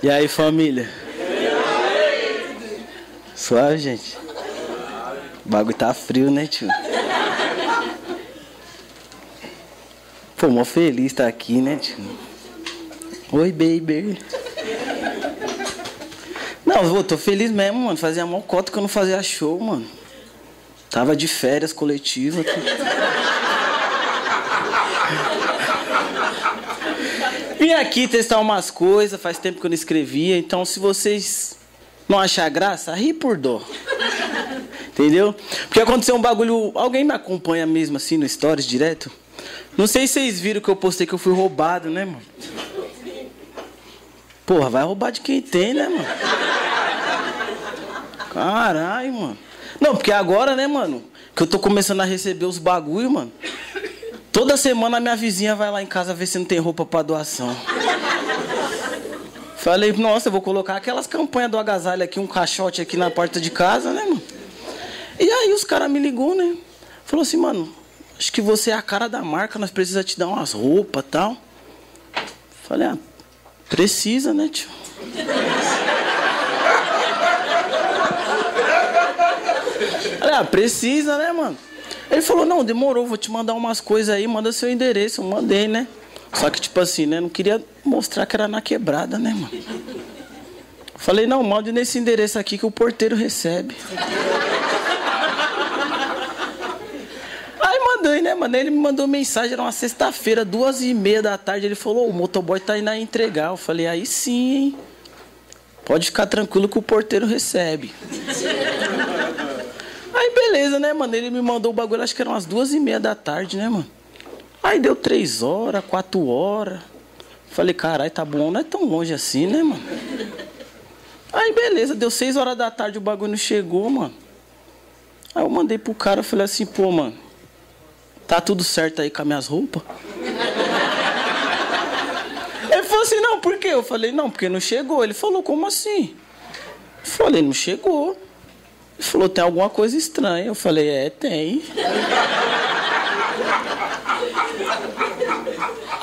E aí, família? Suave, gente? O bagulho tá frio, né, tio? Pô, mó feliz tá aqui, né, tio? Oi, baby. Não, eu tô feliz mesmo, mano. Fazia mó cota que eu não fazia show, mano. Tava de férias coletiva. Vim aqui testar umas coisas, faz tempo que eu não escrevia, então se vocês não achar graça, ri por dó. Entendeu? Porque aconteceu um bagulho. Alguém me acompanha mesmo assim no Stories direto? Não sei se vocês viram que eu postei que eu fui roubado, né, mano? Porra, vai roubar de quem tem, né, mano? Caralho, mano. Não, porque agora, né, mano? Que eu tô começando a receber os bagulho, mano. Toda semana a minha vizinha vai lá em casa ver se não tem roupa para doação. Falei, nossa, eu vou colocar aquelas campanhas do agasalho aqui, um caixote aqui na porta de casa, né, mano? E aí os caras me ligou, né? Falou assim, mano, acho que você é a cara da marca, nós precisamos te dar umas roupas e tal. Falei, ah, precisa, né, tio? Falei, ah, precisa, né, mano? Ele falou, não, demorou, vou te mandar umas coisas aí, manda seu endereço. Eu mandei, né? Só que, tipo assim, né? Não queria mostrar que era na quebrada, né, mano? Falei, não, mande nesse endereço aqui que o porteiro recebe. Aí mandei, né, mano? Ele me mandou mensagem, era uma sexta-feira, duas e meia da tarde. Ele falou, o motoboy tá indo aí entregar. Eu falei, aí sim, hein? Pode ficar tranquilo que o porteiro recebe. Beleza, né, mano? Ele me mandou o bagulho, acho que eram umas duas e meia da tarde, né, mano? Aí deu três horas, quatro horas. Falei, caralho, tá bom, não é tão longe assim, né, mano? Aí beleza, deu seis horas da tarde, o bagulho não chegou, mano. Aí eu mandei pro cara, falei assim, pô, mano, tá tudo certo aí com as minhas roupas? Ele falou assim, não, por quê? Eu falei, não, porque não chegou. Ele falou, como assim? Falei, não chegou. Ele falou, tem alguma coisa estranha. Eu falei, é, tem.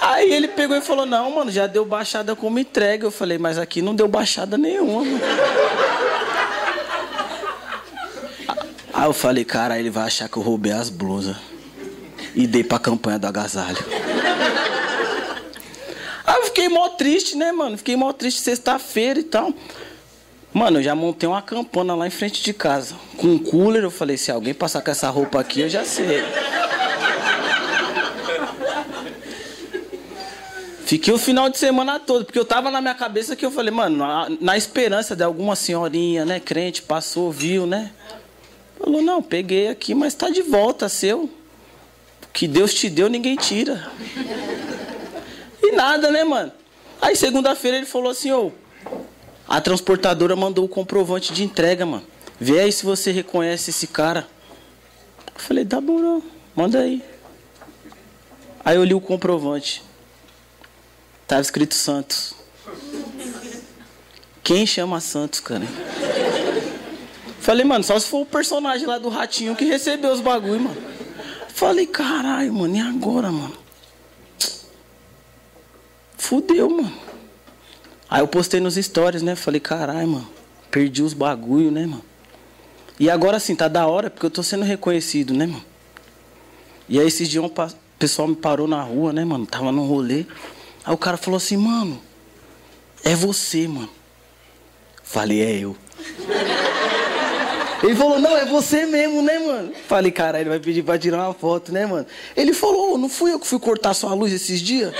Aí ele pegou e falou, não, mano, já deu baixada como entrega. Eu falei, mas aqui não deu baixada nenhuma. Aí eu falei, cara, ele vai achar que eu roubei as blusas. E dei pra campanha do agasalho. Aí eu fiquei mó triste, né, mano? Fiquei mó triste sexta-feira e tal. Mano, eu já montei uma campana lá em frente de casa. Com um cooler, eu falei, se alguém passar com essa roupa aqui, eu já sei. Fiquei o final de semana todo, porque eu tava na minha cabeça que eu falei, mano, na, na esperança de alguma senhorinha, né, crente, passou, viu, né? Falou, não, peguei aqui, mas tá de volta, seu. Que Deus te deu, ninguém tira. E nada, né, mano? Aí segunda-feira ele falou assim, ô, a transportadora mandou o comprovante de entrega, mano. Vê aí se você reconhece esse cara. Eu falei, tá bom, não. manda aí. Aí eu li o comprovante. Tava escrito Santos. Quem chama Santos, cara? Falei, mano, só se for o personagem lá do ratinho que recebeu os bagulho, mano. Falei, caralho, mano, e agora, mano? Fudeu, mano. Aí eu postei nos stories, né? Falei, caralho, mano, perdi os bagulho, né, mano? E agora sim, tá da hora, porque eu tô sendo reconhecido, né, mano? E aí esses dias um pessoal me parou na rua, né, mano? Tava num rolê. Aí o cara falou assim, mano, é você, mano. Falei, é eu. Ele falou, não, é você mesmo, né, mano? Falei, cara, ele vai pedir pra tirar uma foto, né, mano? Ele falou, não fui eu que fui cortar sua luz esses dias?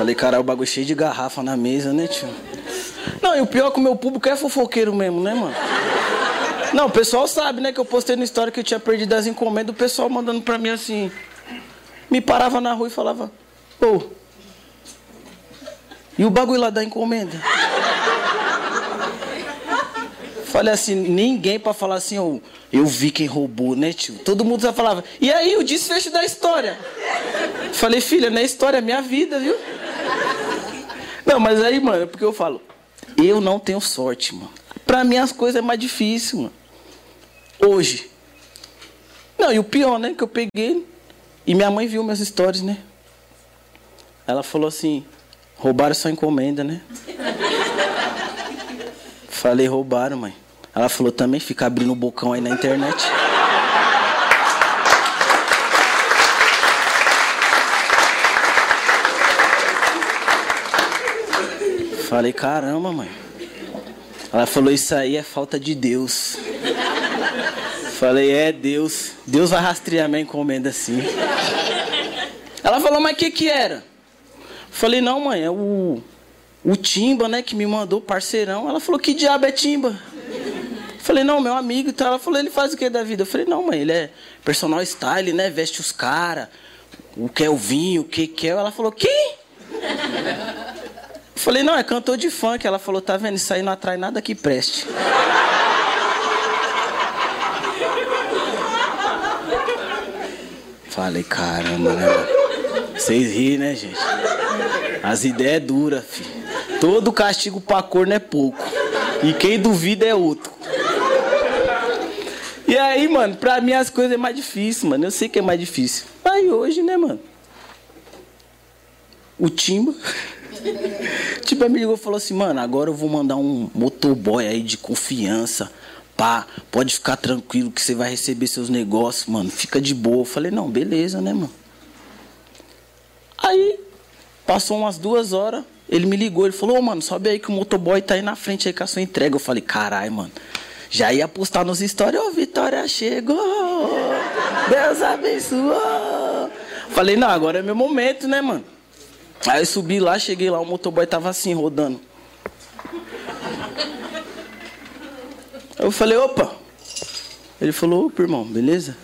Falei, cara, o bagulho cheio de garrafa na mesa, né, tio? Não, e o pior é que o meu público é fofoqueiro mesmo, né, mano? Não, o pessoal sabe, né, que eu postei no história que eu tinha perdido as encomendas, o pessoal mandando pra mim assim. Me parava na rua e falava, ô. Oh, e o bagulho lá da encomenda? Falei assim, ninguém pra falar assim, oh, eu vi quem roubou, né, tio? Todo mundo já falava, e aí, o desfecho da história? Falei, filha, não é história, é minha vida, viu? Não, mas aí, mano, é porque eu falo, eu não tenho sorte, mano. Pra mim as coisas é mais difícil, mano. Hoje. Não, e o pior, né, que eu peguei E minha mãe viu meus stories, né? Ela falou assim: roubaram sua encomenda, né? Falei, roubaram, mãe. Ela falou também, fica abrindo o bocão aí na internet. Falei, caramba, mãe. Ela falou, isso aí é falta de Deus. Falei, é Deus. Deus vai rastrear minha encomenda assim. Ela falou, mas o que que era? Falei, não, mãe, é o, o Timba, né, que me mandou, parceirão. Ela falou, que diabo é Timba? Falei, não, meu amigo e tal. Ela falou, ele faz o que da vida? Eu falei, não, mãe, ele é personal style, né, veste os caras. O que é o vinho, o que que é. Ela falou, quem? Falei, não, é cantor de funk. Ela falou, tá vendo, isso aí não atrai nada que preste. Falei, caramba, né? Vocês riem, né, gente? As ideias é duras, filho. Todo castigo pra corno é pouco. E quem duvida é outro. E aí, mano, pra mim as coisas é mais difícil, mano. Eu sei que é mais difícil. Mas hoje, né, mano? O Timba. tipo, me ligou e falou assim, mano, agora eu vou mandar um motoboy aí de confiança pá, pode ficar tranquilo que você vai receber seus negócios, mano, fica de boa. Eu falei, não, beleza, né, mano? Aí, passou umas duas horas, ele me ligou, ele falou, ô, oh, mano, sobe aí que o motoboy tá aí na frente aí com a sua entrega. Eu falei, carai, mano. Já ia postar nos stories, ô, oh, Vitória chegou, Deus abençoou. Falei, não, agora é meu momento, né, mano? Aí eu subi lá, cheguei lá, o motoboy tava assim, rodando. Eu falei, opa. Ele falou, opa, irmão, beleza?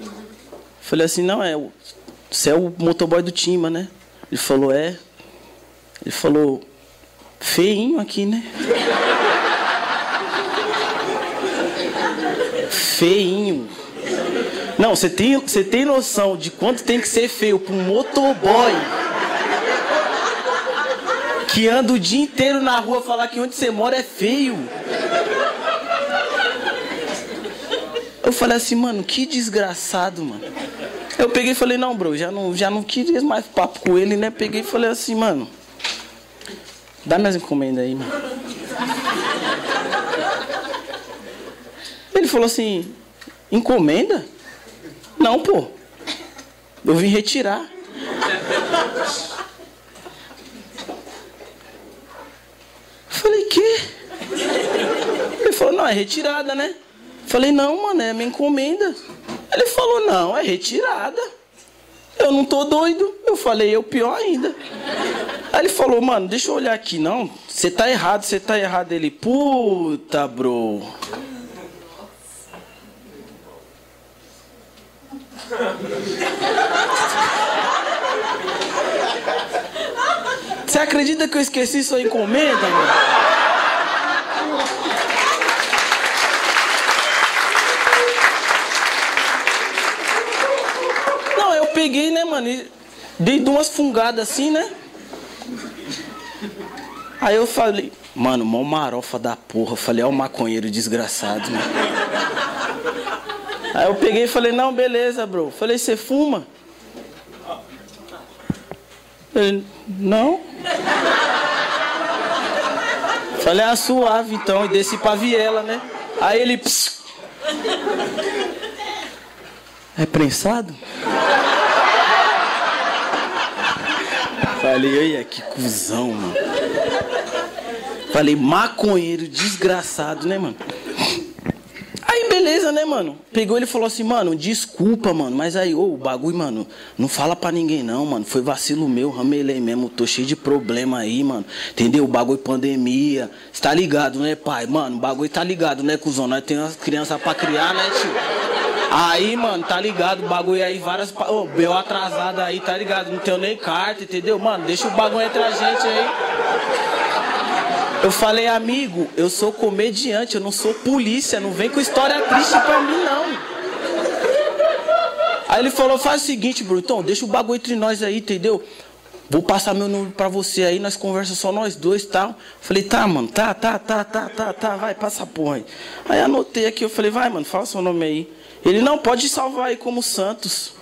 Eu falei assim, não, é, você é o motoboy do Timba, né? Ele falou, é. Ele falou, feinho aqui, né? feinho. Não, você tem, você tem noção de quanto tem que ser feio para um motoboy que anda o dia inteiro na rua falar que onde você mora é feio? Eu falei assim, mano, que desgraçado, mano. Eu peguei e falei, não, bro, já não, já não queria mais papo com ele, né? Peguei e falei assim, mano, dá minhas encomendas aí, mano. Ele falou assim, encomenda? Não, pô. Eu vim retirar. Que? Ele falou, não, é retirada, né? Falei, não, mano, é minha encomenda. Ele falou, não, é retirada. Eu não tô doido. Eu falei, eu pior ainda. Aí ele falou, mano, deixa eu olhar aqui, não. Você tá errado, você tá errado. Ele, puta, bro. Você acredita que eu esqueci sua encomenda, mano? Peguei, né, mano? E dei duas fungadas assim, né? Aí eu falei, mano, mó marofa da porra. Eu falei, é o maconheiro desgraçado, né? Aí eu peguei e falei, não, beleza, bro. Falei, você fuma? Ele, não. Falei, ah, suave então, e desci pra viela, né? Aí ele. Pss. É prensado? Falei, olha que cuzão, mano. Falei, maconheiro desgraçado, né, mano? Aí, beleza, né, mano? Pegou ele falou assim, mano, desculpa, mano. Mas aí, ô, o bagulho, mano, não fala pra ninguém não, mano. Foi vacilo meu, ramelei mesmo. Tô cheio de problema aí, mano. Entendeu? O bagulho pandemia. Você tá ligado, né, pai? Mano, o bagulho tá ligado, né, cuzão? Nós temos umas crianças pra criar, né, tio? Aí, mano, tá ligado? O bagulho aí, várias. Ô, oh, atrasado aí, tá ligado? Não tenho nem carta, entendeu? Mano, deixa o bagulho entre a gente aí. Eu falei, amigo, eu sou comediante, eu não sou polícia, não vem com história triste pra mim, não. Aí ele falou, faz o seguinte, Brutão, deixa o bagulho entre nós aí, entendeu? Vou passar meu número pra você aí, nós conversamos só nós dois e tal. Falei, tá, mano, tá, tá, tá, tá, tá, tá, vai, passa a porra aí. Aí anotei aqui, eu falei, vai, mano, fala seu nome aí. Ele não pode salvar aí como Santos.